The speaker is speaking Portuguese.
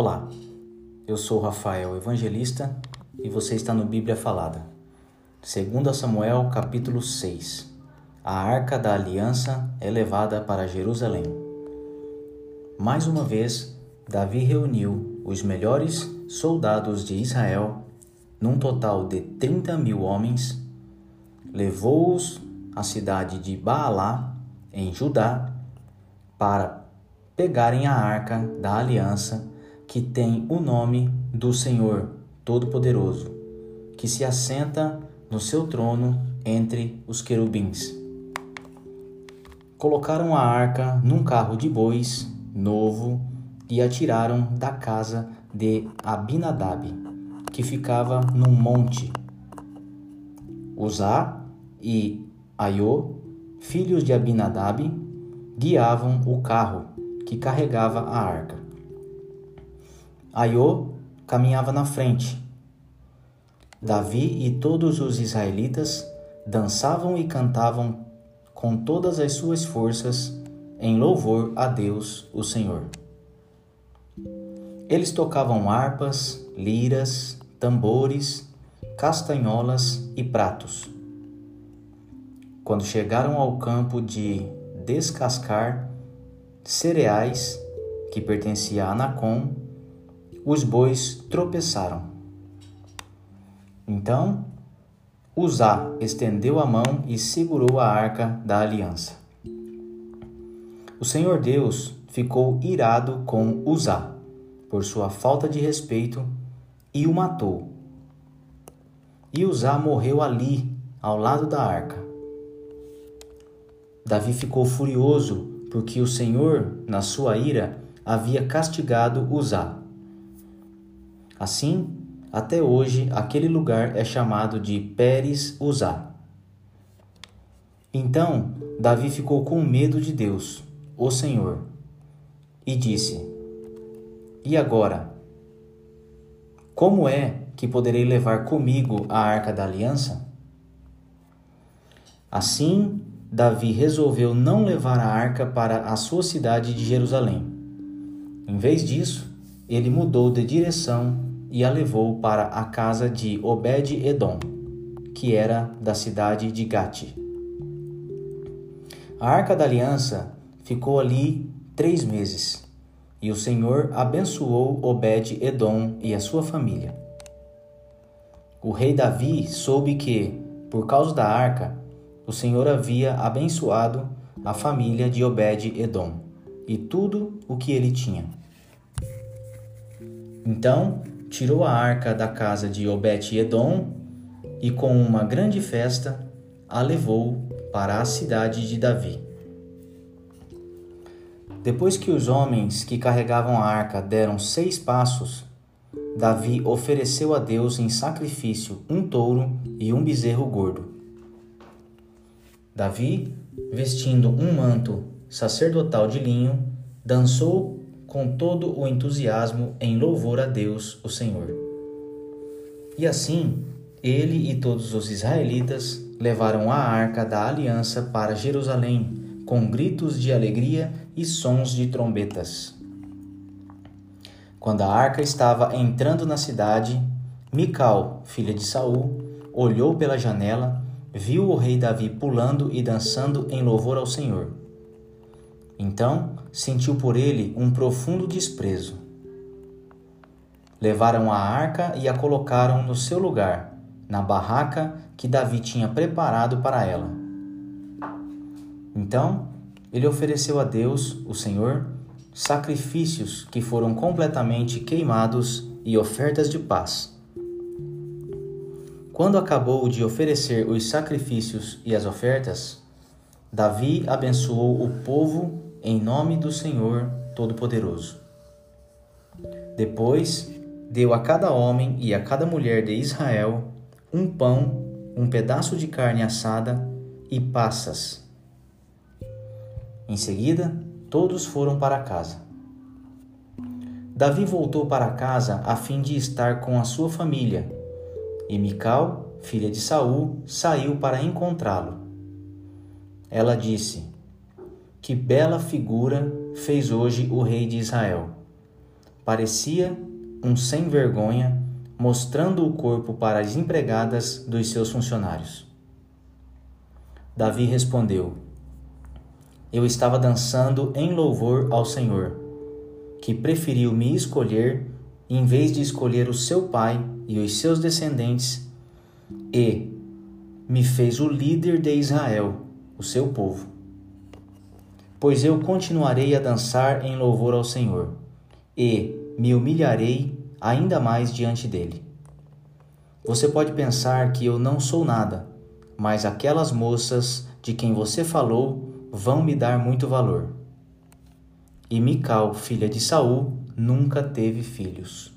Olá, eu sou Rafael Evangelista e você está no Bíblia Falada. 2 Samuel capítulo 6 A Arca da Aliança é levada para Jerusalém. Mais uma vez, Davi reuniu os melhores soldados de Israel, num total de 30 mil homens, levou-os à cidade de Baalá, em Judá, para pegarem a arca da aliança que tem o nome do Senhor Todo-Poderoso, que se assenta no seu trono entre os querubins. Colocaram a arca num carro de bois novo e a tiraram da casa de Abinadab, que ficava num monte. Uzá e Aiô, filhos de Abinadab, guiavam o carro que carregava a arca. Aiô caminhava na frente. Davi e todos os israelitas dançavam e cantavam com todas as suas forças em louvor a Deus, o Senhor. Eles tocavam harpas, liras, tambores, castanholas e pratos. Quando chegaram ao campo de descascar cereais, que pertencia a Anacom, os bois tropeçaram. Então, Uzá estendeu a mão e segurou a arca da aliança. O Senhor Deus ficou irado com Uzá por sua falta de respeito e o matou. E Uzá morreu ali, ao lado da arca. Davi ficou furioso porque o Senhor, na sua ira, havia castigado Uzá. Assim, até hoje, aquele lugar é chamado de Pérez Uzá. Então, Davi ficou com medo de Deus, o Senhor, e disse: E agora? Como é que poderei levar comigo a arca da aliança? Assim, Davi resolveu não levar a arca para a sua cidade de Jerusalém. Em vez disso, ele mudou de direção e a levou para a casa de Obed-Edom, que era da cidade de Gati. A arca da aliança ficou ali três meses, e o Senhor abençoou Obed-Edom e a sua família. O rei Davi soube que, por causa da arca, o Senhor havia abençoado a família de Obed-Edom e tudo o que ele tinha. Então tirou a arca da casa de Obed-Edom e, com uma grande festa, a levou para a cidade de Davi. Depois que os homens que carregavam a arca deram seis passos, Davi ofereceu a Deus em sacrifício um touro e um bezerro gordo. Davi, vestindo um manto sacerdotal de linho, dançou com todo o entusiasmo em louvor a Deus, o Senhor. E assim, ele e todos os israelitas levaram a arca da aliança para Jerusalém, com gritos de alegria e sons de trombetas. Quando a arca estava entrando na cidade, Mical, filha de Saul, olhou pela janela, viu o rei Davi pulando e dançando em louvor ao Senhor. Então sentiu por ele um profundo desprezo. Levaram a arca e a colocaram no seu lugar, na barraca que Davi tinha preparado para ela. Então ele ofereceu a Deus, o Senhor, sacrifícios que foram completamente queimados e ofertas de paz. Quando acabou de oferecer os sacrifícios e as ofertas, Davi abençoou o povo em nome do Senhor Todo-Poderoso. Depois deu a cada homem e a cada mulher de Israel um pão, um pedaço de carne assada e passas. Em seguida, todos foram para casa. Davi voltou para casa a fim de estar com a sua família, e Mical, filha de Saul, saiu para encontrá-lo. Ela disse: que bela figura fez hoje o rei de Israel! parecia um sem vergonha, mostrando o corpo para as empregadas dos seus funcionários. Davi respondeu: Eu estava dançando em louvor ao Senhor, que preferiu me escolher em vez de escolher o seu pai e os seus descendentes, e me fez o líder de Israel, o seu povo. Pois eu continuarei a dançar em louvor ao Senhor, e me humilharei ainda mais diante dele. Você pode pensar que eu não sou nada, mas aquelas moças de quem você falou vão me dar muito valor. E Mical, filha de Saul, nunca teve filhos.